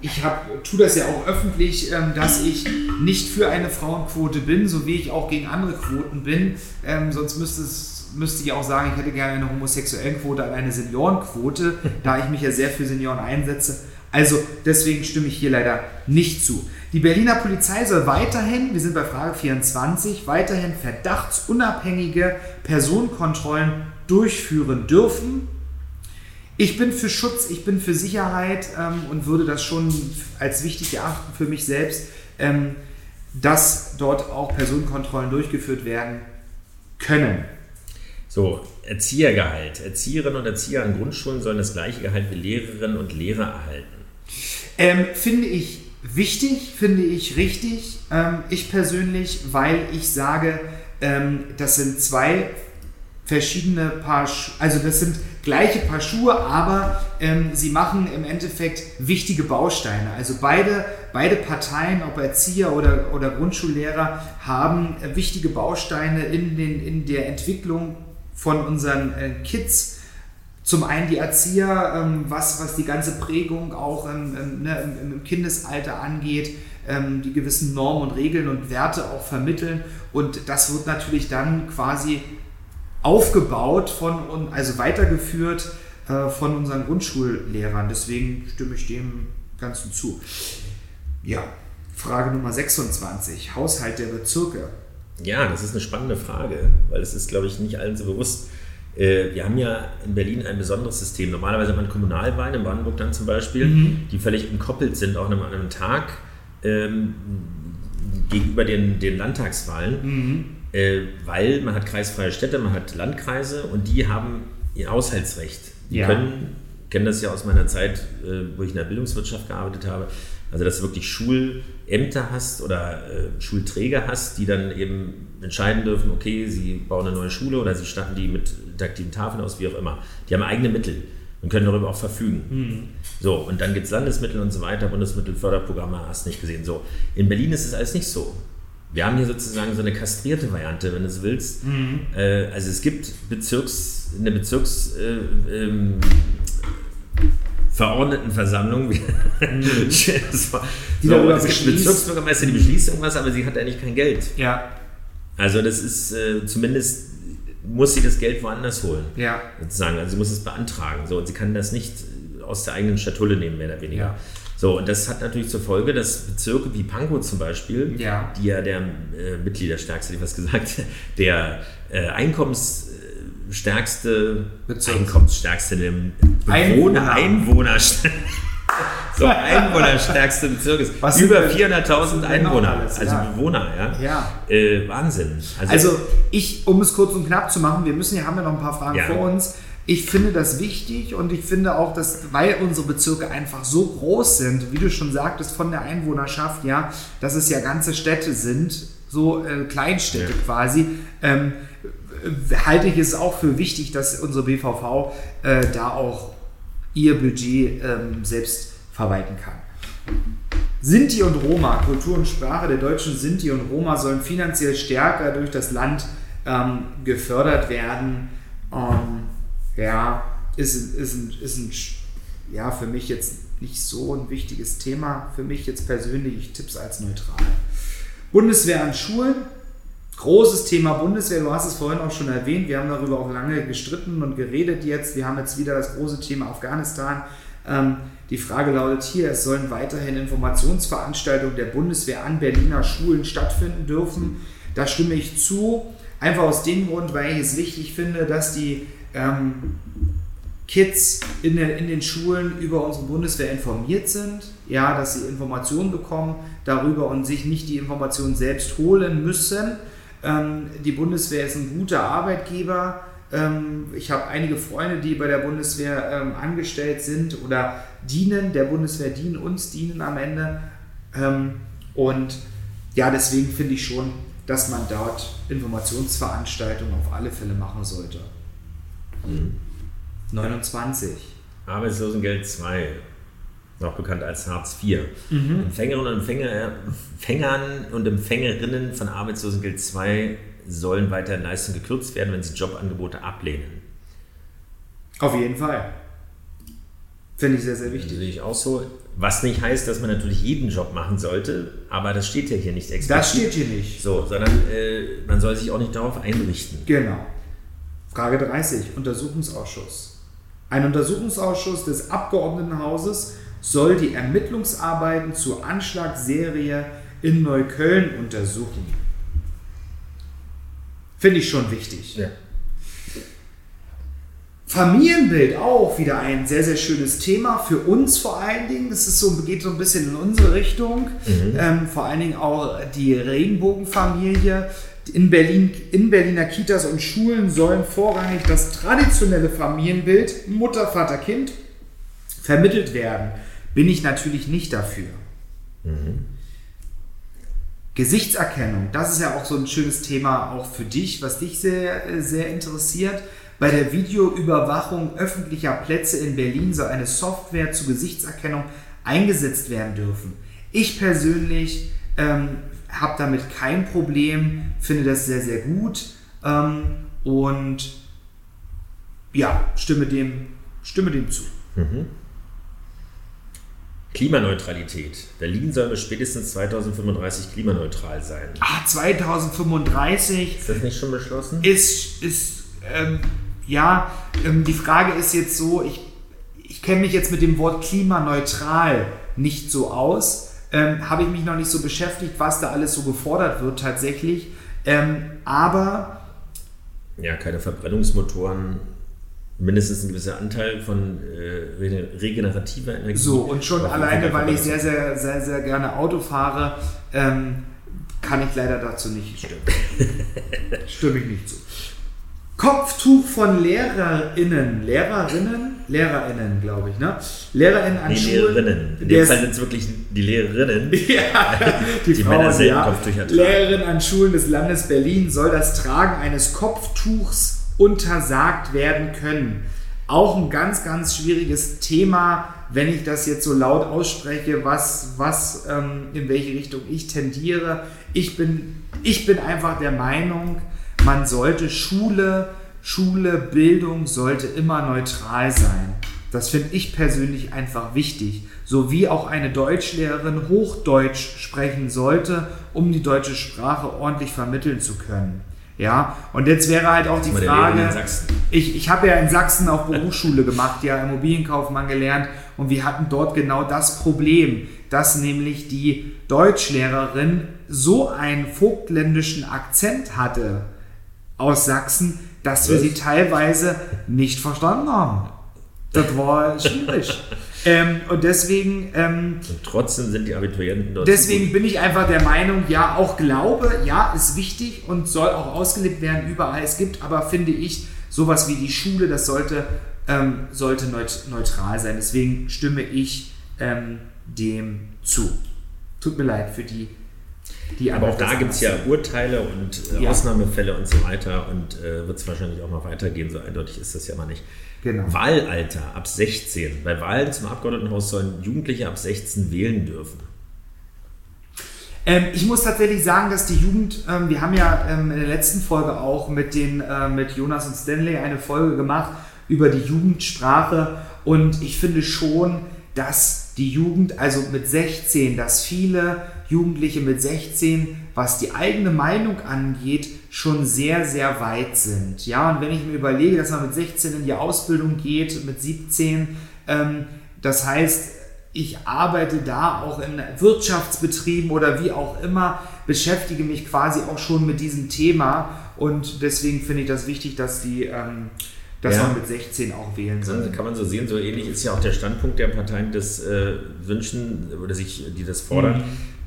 ich hab, tue das ja auch öffentlich, ähm, dass ich nicht für eine Frauenquote bin, so wie ich auch gegen andere Quoten bin. Ähm, sonst müsste, es, müsste ich auch sagen, ich hätte gerne eine homosexuelle Quote, eine Seniorenquote, da ich mich ja sehr für Senioren einsetze. Also deswegen stimme ich hier leider nicht zu. Die Berliner Polizei soll weiterhin, wir sind bei Frage 24, weiterhin verdachtsunabhängige Personenkontrollen durchführen dürfen ich bin für Schutz, ich bin für Sicherheit ähm, und würde das schon als wichtig erachten für mich selbst, ähm, dass dort auch Personenkontrollen durchgeführt werden können. So, Erziehergehalt. Erzieherinnen und Erzieher an Grundschulen sollen das gleiche Gehalt wie Lehrerinnen und Lehrer erhalten. Ähm, finde ich wichtig, finde ich richtig. Ähm, ich persönlich, weil ich sage, ähm, das sind zwei verschiedene Paar, also das sind gleiche Paar Schuhe, aber ähm, sie machen im Endeffekt wichtige Bausteine. Also beide, beide Parteien, ob Erzieher oder, oder Grundschullehrer, haben äh, wichtige Bausteine in, den, in der Entwicklung von unseren äh, Kids. Zum einen die Erzieher, ähm, was, was die ganze Prägung auch ähm, ne, im, im, Kindesalter angeht, ähm, die gewissen Normen und Regeln und Werte auch vermitteln. Und das wird natürlich dann quasi aufgebaut von, also weitergeführt äh, von unseren Grundschullehrern. Deswegen stimme ich dem Ganzen zu. Ja, Frage Nummer 26, Haushalt der Bezirke. Ja, das ist eine spannende Frage, weil es ist, glaube ich, nicht allen so bewusst. Äh, wir haben ja in Berlin ein besonderes System. Normalerweise hat man Kommunalwahlen, in Brandenburg dann zum Beispiel, mhm. die völlig entkoppelt sind, auch an einem Tag ähm, gegenüber den, den Landtagswahlen. Mhm äh, weil man hat kreisfreie Städte, man hat Landkreise und die haben ihr Haushaltsrecht. Die ja. können, kennen das ja aus meiner Zeit, äh, wo ich in der Bildungswirtschaft gearbeitet habe, also dass du wirklich Schulämter hast oder äh, Schulträger hast, die dann eben entscheiden dürfen, okay, sie bauen eine neue Schule oder sie statten die mit interaktiven Tafeln aus, wie auch immer. Die haben eigene Mittel und können darüber auch verfügen. Mhm. So, und dann gibt es Landesmittel und so weiter, Bundesmittel, Förderprogramme, hast nicht gesehen. So, in Berlin ist es alles nicht so. Wir haben hier sozusagen so eine kastrierte Variante, wenn du es willst. Mhm. Äh, also es gibt Bezirks, eine Bezirks... Äh, ähm, Verordnetenversammlung. Mhm. die so, es gibt Bezirksbürgermeister, die beschließt irgendwas, aber sie hat eigentlich kein Geld. Ja. Also das ist äh, zumindest muss sie das Geld woanders holen. Ja. Sozusagen. Also sie muss es beantragen. So, und sie kann das nicht aus der eigenen Schatulle nehmen, mehr oder weniger. Ja. So, und das hat natürlich zur Folge, dass Bezirke wie Pankow zum Beispiel, Ja. die ja der äh, Mitgliederstärkste, ich was gesagt, der äh, einkommensstärkste, Bezirk. einkommensstärkste, dem Einwohner. Einwohner, so, einwohnerstärkste Bezirk ist. Was Über denn- 400.000 sind denn noch Einwohner, alles? also Ja. Bewohner, ja. Ja. Äh, Wahnsinn. Also ich, um es kurz und knapp zu machen, wir müssen ja, haben ja noch ein paar Fragen Ja. vor uns. Ich finde das wichtig und ich finde auch, dass, weil unsere Bezirke einfach so groß sind, wie du schon sagtest, von der Einwohnerschaft, ja, dass es ja ganze Städte sind, so äh, Kleinstädte Ja. quasi, ähm, äh, halte ich es auch für wichtig, dass unsere BVV äh, da auch ihr Budget ähm, selbst verwalten kann. Sinti und Roma, Kultur und Sprache der deutschen Sinti und Roma sollen finanziell stärker durch das Land ähm, gefördert werden. Ähm, ja, ist, ist, ein, ist ein, ja, für mich jetzt nicht so ein wichtiges Thema. Für mich jetzt persönlich, ich tippe es als neutral. Bundeswehr an Schulen. Großes Thema Bundeswehr, du hast es vorhin auch schon erwähnt, wir haben darüber auch lange gestritten und geredet jetzt. Wir haben jetzt wieder das große Thema Afghanistan. Ähm, die Frage lautet hier, es sollen weiterhin Informationsveranstaltungen der Bundeswehr an Berliner Schulen stattfinden dürfen. Da stimme ich zu, einfach aus dem Grund, weil ich es wichtig finde, dass die ähm, Kids in, der, in den Schulen über unsere Bundeswehr informiert sind, ja, dass sie Informationen bekommen darüber und sich nicht die Informationen selbst holen müssen. Ähm, die Bundeswehr ist ein guter Arbeitgeber. Ähm, ich habe einige Freunde, die bei der Bundeswehr ähm, angestellt sind oder dienen, der Bundeswehr dienen, uns dienen am Ende. Ähm, und ja, deswegen finde ich schon, dass man dort Informationsveranstaltungen auf alle Fälle machen sollte. 29. Arbeitslosengeld 2, auch bekannt als Hartz IV. Mhm. Empfängerinnen und Empfänger, Empfängern und Empfängerinnen von Arbeitslosengeld 2 sollen weiterhin Leistungen gekürzt werden, wenn sie Jobangebote ablehnen. Auf jeden Fall. Finde ich sehr, sehr wichtig. sehe ich auch so. Was nicht heißt, dass man natürlich jeden Job machen sollte, aber das steht ja hier nicht explizit. Das steht hier nicht. So, sondern äh, man soll sich auch nicht darauf einrichten. Genau. Frage 30. Untersuchungsausschuss. Ein Untersuchungsausschuss des Abgeordnetenhauses soll die Ermittlungsarbeiten zur Anschlagsserie in Neukölln untersuchen. Finde ich schon wichtig. Ja. Familienbild auch wieder ein sehr, sehr schönes Thema für uns vor allen Dingen. Das ist so, geht so ein bisschen in unsere Richtung. Ähm, vor allen Dingen auch die Regenbogenfamilie. In, Berlin, in Berliner Kitas und Schulen sollen vorrangig das traditionelle Familienbild Mutter, Vater, Kind vermittelt werden. Bin ich natürlich nicht dafür. Gesichtserkennung, das ist ja auch so ein schönes Thema auch für dich, was dich sehr, sehr interessiert. Bei der Videoüberwachung öffentlicher Plätze in Berlin soll eine Software zur Gesichtserkennung eingesetzt werden dürfen. Ich persönlich ähm, habe damit kein Problem, finde das sehr, sehr gut ähm, und ja, stimme dem, stimme dem zu. Klimaneutralität. Berlin soll bis spätestens 2035 klimaneutral sein. Ah, 2035 Ist das nicht schon beschlossen? ist, ist ähm, ja, ähm, die Frage ist jetzt so, ich, ich kenne mich jetzt mit dem Wort klimaneutral nicht so aus, ähm, habe ich mich noch nicht so beschäftigt, was da alles so gefordert wird tatsächlich, ähm, aber Ja, keine Verbrennungsmotoren, mindestens ein gewisser Anteil von äh, rege- regenerativer Energie. so und schon alleine, weil ich sehr, sehr, sehr, sehr gerne Auto fahre, ähm, kann ich leider dazu nicht stimmen. Stimme ich nicht zu. Kopftuch von LehrerInnen, Lehrerinnen, LehrerInnen, glaube ich, ne? LehrerInnen an Nee, Schulen. Lehrerinnen. In dem Fall sind es wirklich die Lehrerinnen. Ja, die, Die Frauen, Männer selten ja. Kopftücher tragen. Lehrerin an Schulen des Landes Berlin soll das Tragen eines Kopftuchs untersagt werden können. Auch ein ganz, ganz schwieriges Thema, wenn ich das jetzt so laut ausspreche, was, was ähm, in welche Richtung ich tendiere. Ich bin, ich bin einfach der Meinung, man sollte Schule, Schule, Bildung sollte immer neutral sein. Das finde ich persönlich einfach wichtig. So wie auch eine Deutschlehrerin Hochdeutsch sprechen sollte, um die deutsche Sprache ordentlich vermitteln zu können. Ja, und jetzt wäre halt auch die Frage, ich, ich habe ja in Sachsen auch Berufsschule gemacht, ja Immobilienkaufmann gelernt und wir hatten dort genau das Problem, dass nämlich die Deutschlehrerin so einen vogtländischen Akzent hatte aus Sachsen, dass wir Was? sie teilweise nicht verstanden haben. Das war schwierig. ähm, und deswegen ähm, Und trotzdem sind die Abiturienten dort. Deswegen bin ich einfach der Meinung, ja, auch Glaube, ja, ist wichtig und soll auch ausgelebt werden überall. Es gibt aber, finde ich, sowas wie die Schule, das sollte, ähm, sollte neut neutral sein. Deswegen stimme ich ähm, dem zu. Tut mir leid für die, die Aber auch da gibt es ja. Urteile und äh, Ja. Ausnahmefälle und so weiter und äh, wird es wahrscheinlich auch noch weitergehen. So eindeutig ist das ja mal nicht. Genau. Wahlalter ab 16. Bei Wahlen zum Abgeordnetenhaus sollen Jugendliche ab 16 wählen dürfen. Ähm, ich muss tatsächlich sagen, dass die Jugend, ähm, wir haben ja ähm, in der letzten Folge auch mit, den, äh, mit Jonas und Stanley eine Folge gemacht über die Jugendsprache und ich finde schon, dass die Jugend, also mit 16, dass viele Jugendliche mit 16, was die eigene Meinung angeht, schon sehr, sehr weit sind. Ja, und wenn ich mir überlege, dass man mit 16 in die Ausbildung geht, mit 17, ähm, das heißt, ich arbeite da auch in Wirtschaftsbetrieben oder wie auch immer, beschäftige mich quasi auch schon mit diesem Thema und deswegen finde ich das wichtig, dass die, ähm, dass Ja. man mit 16 auch wählen soll. kann man so sehen, so ähnlich ist ja auch der Standpunkt der Parteien, die das äh, wünschen oder sich, die das fordern. Mhm.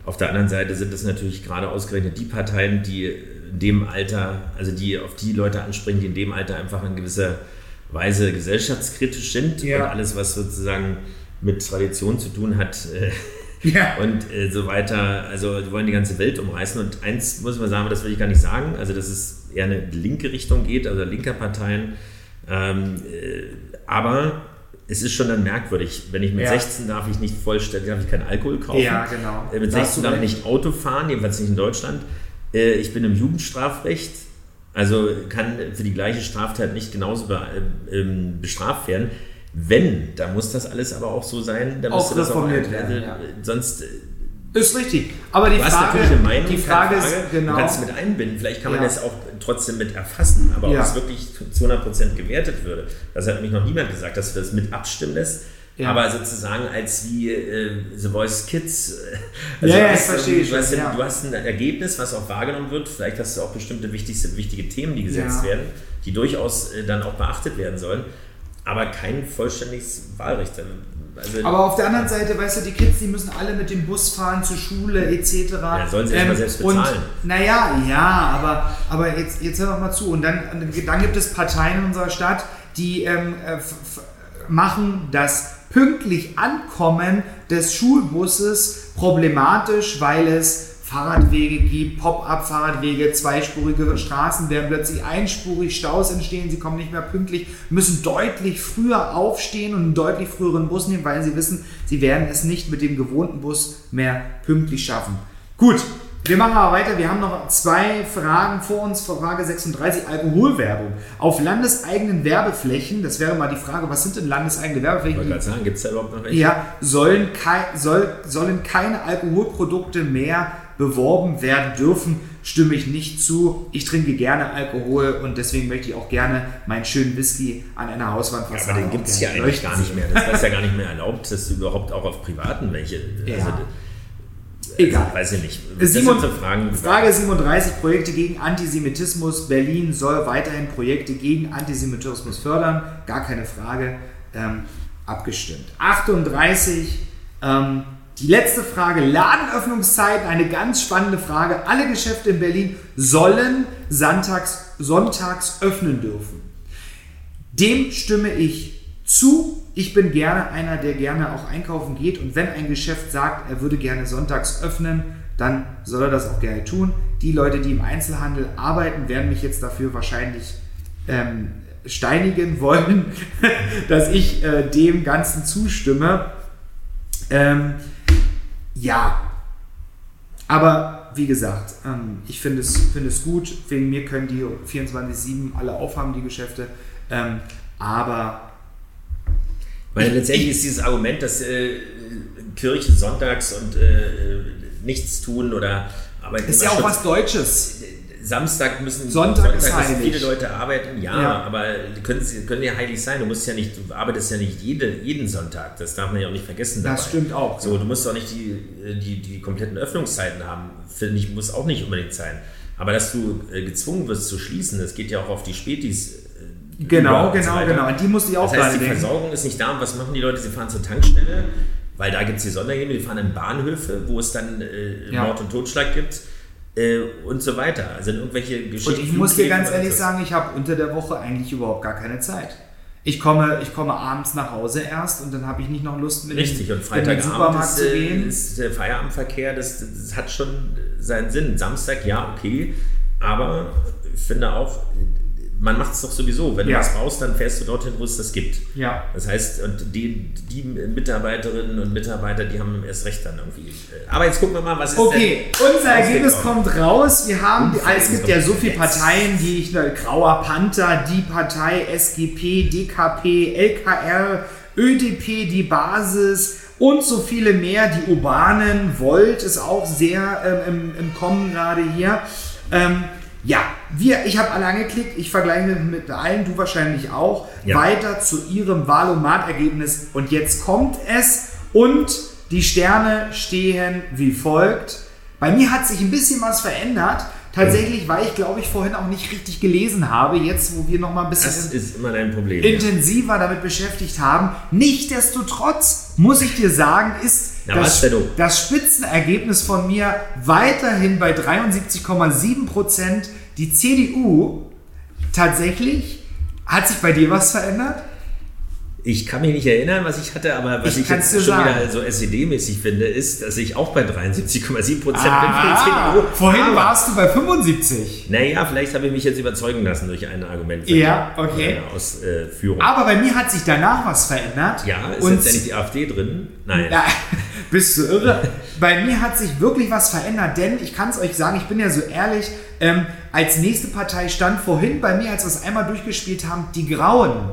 Auf der anderen Seite sind es natürlich gerade ausgerechnet die Parteien, die in dem Alter, also die auf die Leute ansprechen, die in dem Alter einfach in gewisser Weise gesellschaftskritisch sind Ja. und alles, was sozusagen mit Tradition zu tun hat, äh, Ja. und äh, so weiter. Also die wollen die ganze Welt umreißen. Und eins muss man sagen, das will ich gar nicht sagen, also dass es eher eine linke Richtung geht, also linker Parteien. Ähm, äh, aber es ist schon dann merkwürdig, wenn ich mit Ja. 16 darf ich nicht vollständig, darf ich keinen Alkohol kaufen. Ja, genau. Äh, mit Da hast 16 du darf ich nicht Auto fahren, jedenfalls nicht in Deutschland. Äh, ich bin im Jugendstrafrecht, also kann für die gleiche Straftat nicht genauso be äh, ähm, bestraft werden. Wenn, da muss das alles aber auch so sein, da Auch müsste das auch reformiert werden, also, ja. Sonst, Ist richtig. Aber die du hast Frage, natürlich eine Meinung, die keine Frage ist, Du genau. kannst es mit einbinden, vielleicht kann man Ja. das auch trotzdem mit erfassen, aber Ja. ob es wirklich zu 100% gewertet würde, das hat nämlich noch niemand gesagt, dass du das mit abstimmen lässt. Ja. Aber sozusagen als wie äh, The Voice Kids. äh, Ja, ja, du hast verstehe Du hast, ja. du hast ein Ergebnis, was auch wahrgenommen wird. Vielleicht hast du auch bestimmte wichtigste, wichtige Themen, die gesetzt Ja. werden, die durchaus äh, dann auch beachtet werden sollen. Aber kein vollständiges Wahlrecht. Also, Aber auf der anderen Seite, weißt du, die Kids, die müssen alle mit dem Bus fahren zur Schule etc. Ja, sollen sie erst mal selbst bezahlen. Naja, ja, aber, aber jetzt, jetzt hör doch mal zu. Und dann, dann gibt es Parteien in unserer Stadt, die ähm, äh, machen das pünktlich Ankommen des Schulbusses problematisch, weil es Fahrradwege gibt, Pop-up-Fahrradwege, zweispurige Straßen werden plötzlich einspurig, Staus entstehen, sie kommen nicht mehr pünktlich, müssen deutlich früher aufstehen und einen deutlich früheren Bus nehmen, weil sie wissen, sie werden es nicht mit dem gewohnten Bus mehr pünktlich schaffen. Gut, wir machen aber weiter. Wir haben noch zwei Fragen vor uns. Frage 36, Alkoholwerbung. Auf landeseigenen Werbeflächen, das wäre mal die Frage, was sind denn landeseigene ich Werbeflächen? wollte gerade sagen, gibt es da überhaupt noch welche? Ja, sollen, kei soll, sollen keine Alkoholprodukte mehr beworben werden dürfen, stimme ich nicht zu. Ich trinke gerne Alkohol und deswegen möchte ich auch gerne meinen schönen Whisky an einer Hauswand Ja, versagen. aber den gibt es ja eigentlich gar nicht mehr. Das ist ja gar nicht mehr erlaubt, dass du überhaupt auch auf privaten welche. Ja. Also, Egal. Also, weiß ich nicht. Simon, Fragen. Frage 37, Projekte gegen Antisemitismus. Berlin soll weiterhin Projekte gegen Antisemitismus fördern. Gar keine Frage. Ähm, abgestimmt. 38, ähm, die letzte Frage, Ladenöffnungszeiten, eine ganz spannende Frage. Alle Geschäfte in Berlin sollen sonntags, sonntags öffnen dürfen. Dem stimme ich zu. Ich bin gerne einer, der gerne auch einkaufen geht. Und wenn ein Geschäft sagt, er würde gerne sonntags öffnen, dann soll er das auch gerne tun. Die Leute, die im Einzelhandel arbeiten, werden mich jetzt dafür wahrscheinlich ähm, steinigen wollen, dass ich äh, dem Ganzen zustimme. Ähm, ja, aber wie gesagt, ähm, ich finde es, finde es gut. Wegen mir können die 24-7 alle aufhaben, die Geschäfte. Ähm, aber Weil letztendlich ist dieses Argument, dass äh, Kirche sonntags und äh, nichts tun oder aber ist ja auch was Deutsches. Samstag müssen Sonntag ist müssen heilig. viele Leute arbeiten, ja, Ja. aber können, sie können ja heilig sein. Du musst ja nicht, du arbeitest ja nicht jede, jeden Sonntag. Das darf man ja auch nicht vergessen. Das dabei. stimmt auch. So, du musst auch nicht die, die, die kompletten Öffnungszeiten haben. Finde ich, muss auch nicht unbedingt sein. Aber dass du äh, gezwungen wirst zu schließen, das geht ja auch auf die Spätis. äh, Genau, und so genau, weiter. genau. Die musste ich auch Das heißt, die denken. Versorgung ist nicht da. Und was machen die Leute? Sie fahren zur Tankstelle, weil da gibt es die Sondergänge, die fahren in Bahnhöfe, wo es dann äh, Ja. Mord und Totschlag gibt äh, und so weiter. Also in irgendwelche Geschichten. Und ich muss dir ganz ehrlich sagen, ich habe unter der Woche eigentlich überhaupt gar keine Zeit. Ich komme, ich komme abends nach Hause erst und dann habe ich nicht noch Lust, mit Richtig, und Freitagabend Supermarkt ist, zu äh, gehen. ist der Feierabendverkehr, das, das hat schon seinen Sinn. Samstag, ja, okay, aber ich finde auch, man macht es doch sowieso. Wenn Ja. du was brauchst, dann fährst du dorthin, wo es das gibt. Ja. Das heißt, und die, die Mitarbeiterinnen und Mitarbeiter, die haben erst recht dann irgendwie. Aber jetzt gucken wir mal, was ist Okay, denn unser Ergebnis kommt raus. Wir haben, Unser es gibt ja so viele. Parteien, die ich, ne, Grauer Panther, die Partei, SGP, DKP, LKR, ÖDP, die Basis und so viele mehr. Die Urbanen, Volt ist auch sehr ähm, im, im Kommen gerade hier. Ähm, ja, wir, ich habe alle angeklickt, ich vergleiche mit allen, du wahrscheinlich auch. Ja. Weiter zu ihrem Wahlomat-Ergebnis und jetzt kommt es und die Sterne stehen wie folgt. Bei mir hat sich ein bisschen was verändert. Tatsächlich, weil ich glaube ich vorhin auch nicht richtig gelesen habe, jetzt wo wir noch mal ein bisschen Das ist immer dein Problem. intensiver damit beschäftigt haben. Nichtsdestotrotz muss ich dir sagen, ist Na, das, das Spitzenergebnis von mir weiterhin bei 73,7 Prozent. Die CDU tatsächlich. Hat sich bei dir was verändert? Ich kann mich nicht erinnern, was ich hatte, aber was Ich ich, jetzt schon sagen. wieder so SED-mäßig finde, ist, dass ich auch bei 73,7 Prozent Ah, bin für die CDU. vorhin aber, warst du bei 75. Naja, vielleicht habe ich mich jetzt überzeugen lassen durch ein Argument. von Ja, okay. Eine Ausführung. Aber bei mir hat sich danach was verändert. ja, ist und jetzt ja nicht die AfD drin? Nein. Ja, bist du irre? Bei mir hat sich wirklich was verändert, denn ich kann es euch sagen, ich bin ja so ehrlich, ähm, als nächste Partei stand vorhin bei mir, als wir es einmal durchgespielt haben, die Grauen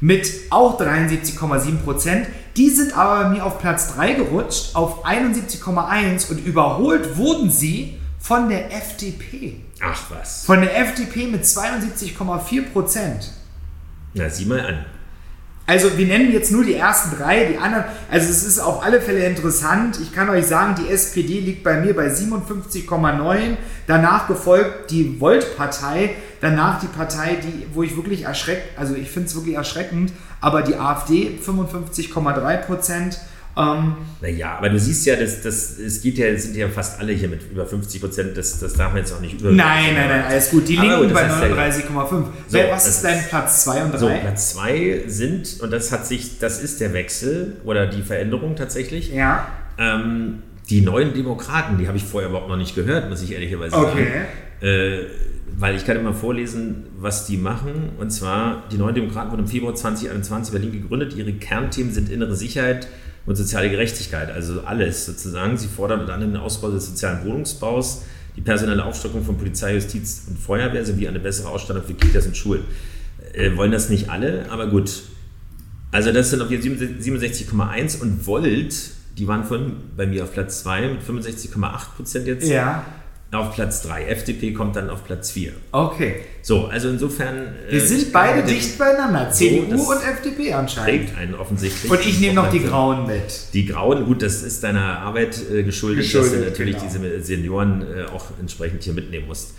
mit auch 73,7 Prozent. Die sind aber bei mir auf Platz 3 gerutscht, auf 71,1 und überholt wurden sie von der FDP. Ach was. Von der FDP mit 72,4 Prozent. Na, sieh mal an. Also wir nennen jetzt nur die ersten drei, die anderen, also es ist auf alle Fälle interessant. Ich kann euch sagen, die SPD liegt bei mir bei 57,9, danach gefolgt die Volt-Partei, danach die Partei, die, wo ich wirklich erschreckt, also ich finde es wirklich erschreckend, aber die AfD 55,3 Prozent. Ähm, Naja, aber du siehst ja, das, das, es geht ja, es sind ja fast alle hier mit über 50 Prozent, das, das darf man jetzt auch nicht über. nein, nein, nein, alles gut. Die Linken gut, bei das heißt ja- 39,5. So, Was ist dein Platz 2 und 3? So, Platz zwei sind, und das hat sich, das ist der Wechsel oder die Veränderung tatsächlich. ja, Ähm, die neuen Demokraten, die habe ich vorher überhaupt noch nicht gehört, muss ich ehrlicherweise Okay. sagen. Äh, weil ich kann immer vorlesen, was die machen. Und zwar, die neuen Demokraten wurden im Februar 2021 in Berlin gegründet. Ihre Kernthemen sind innere Sicherheit und soziale Gerechtigkeit, also alles sozusagen. Sie fordern anderem den Ausbau des sozialen Wohnungsbaus, die personelle Aufstockung von Polizei, Justiz und Feuerwehr sowie eine bessere Ausstattung für Kitas und Schulen. Äh, wollen das nicht alle, aber gut. Also das sind auf jeden Fall 67,1 und Volt, die waren von bei mir auf Platz 2 mit 65,8 Prozent jetzt ja, auf Platz 3. FDP kommt dann auf Platz 4. okay. So, also insofern. Wir äh, sind ich beide dicht beieinander, CDU das und FDP anscheinend. Prägt einen offensichtlich. Und ich nehme noch die Grauen mit. Die Grauen, gut, das ist deiner Arbeit äh, geschuldet, Geschuldet, dass du natürlich genau. diese Senioren äh, auch entsprechend hier mitnehmen musst.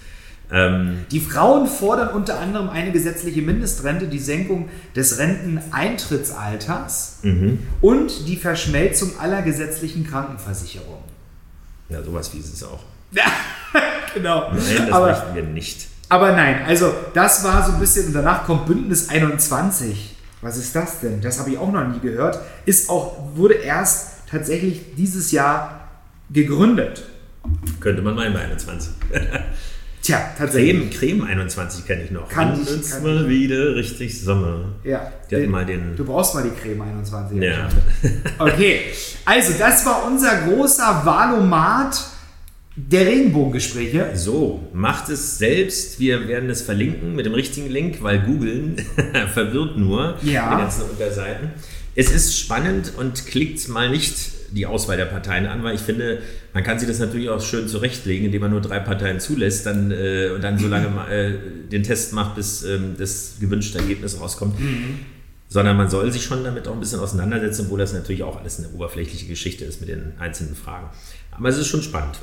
Ähm, Die Frauen fordern unter anderem eine gesetzliche Mindestrente, die Senkung des Renteneintrittsalters mhm. und die Verschmelzung aller gesetzlichen Krankenversicherungen. ja, sowas wie ist es auch. genau. Nein, das aber, möchten wir nicht. aber nein, also das war so ein bisschen, und danach kommt Bündnis 21. Was ist das denn? Das habe ich auch noch nie gehört. Ist auch, wurde erst tatsächlich dieses Jahr gegründet. Könnte man meinen bei 21. Tja, tatsächlich. Creme, Creme 21 kenne ich noch. Kann ich- kann mal wieder richtig Sommer. Ja. Hatten mal den- Du brauchst mal die Creme 21. Ja. Okay, also das war unser großer Valomat der Regenbogengespräche. So, macht es selbst. Wir werden es verlinken mit dem richtigen Link, weil googeln verwirrt nur Ja. die ganzen Unterseiten. Es ist spannend und klickt mal nicht die Auswahl der Parteien an, weil ich finde, man kann sich das natürlich auch schön zurechtlegen, indem man nur drei Parteien zulässt dann, äh, und dann so lange äh, den Test macht, bis ähm, das gewünschte Ergebnis rauskommt. Mhm. Sondern man soll sich schon damit auch ein bisschen auseinandersetzen, obwohl das natürlich auch alles eine oberflächliche Geschichte ist mit den einzelnen Fragen. Aber es ist schon spannend.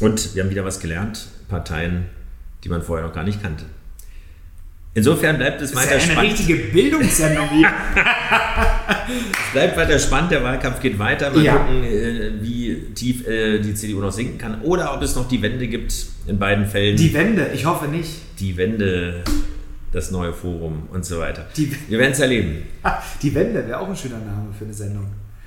Und wir haben wieder was gelernt, Parteien, die man vorher noch gar nicht kannte. Insofern bleibt es weiter das ist ja eine spannend. richtige Bildungssendung hier. Es bleibt weiter spannend, der Wahlkampf geht weiter. Mal Ja. gucken, äh, wie tief äh, die CDU noch sinken kann. Oder ob es noch die Wende gibt in beiden Fällen. Die Wende, ich hoffe nicht. Die Wende, das neue Forum und so weiter. Die- Wir werden es erleben. Die Wende wäre auch ein schöner Name für eine Sendung.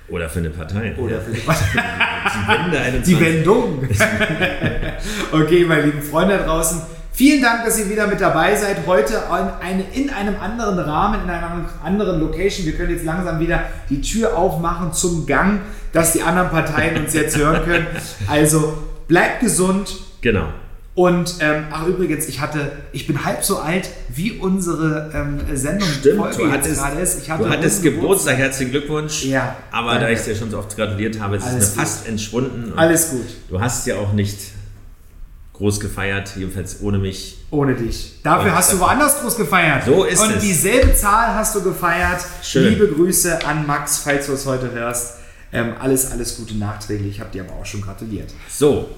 Oder für eine Partei. Oder für die, die Wende 21. die Wendung. okay, meine lieben Freunde da draußen. Vielen Dank, dass ihr wieder mit dabei seid. Heute in, eine, in einem anderen Rahmen, in einer anderen Location. Wir können jetzt langsam wieder die Tür aufmachen zum Gang, dass die anderen Parteien uns jetzt hören können. Also bleibt gesund. Genau. Und ähm, ach übrigens, ich hatte, ich bin halb so alt wie unsere ähm, Sendung Stimmt, Folge du hattest, gerade ist. Ich hatte du hattest Geburtstag, herzlichen Glückwunsch. Ja, Aber danke. da ich dir schon so oft gratuliert habe, ist Alles es mir fast entschwunden. Und Alles gut. Du hast ja auch nicht groß gefeiert, jedenfalls ohne mich. Ohne dich. Dafür Und- hast du woanders groß gefeiert. So ist Und es. dieselbe Zahl hast du gefeiert. Schön. Liebe Grüße an Max, falls du es heute hörst. Ähm, alles, alles Gute nachträglich. Ich habe dir aber auch schon gratuliert. So,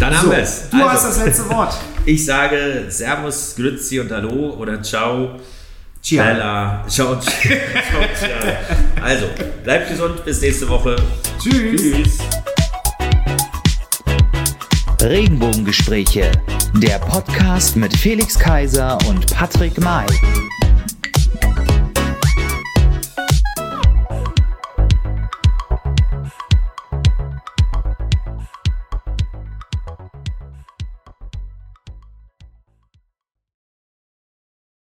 dann haben So, wir es. du hast das letzte Wort. Ich sage Servus, Grüezi und Hallo oder Ciao. Ciao. Bella. Ciao, ciao, ciao. Also, bleibt gesund, bis nächste Woche. Tschüss. Tschüss. Regenbogengespräche, der Podcast mit Felix Kaiser und Patrick May.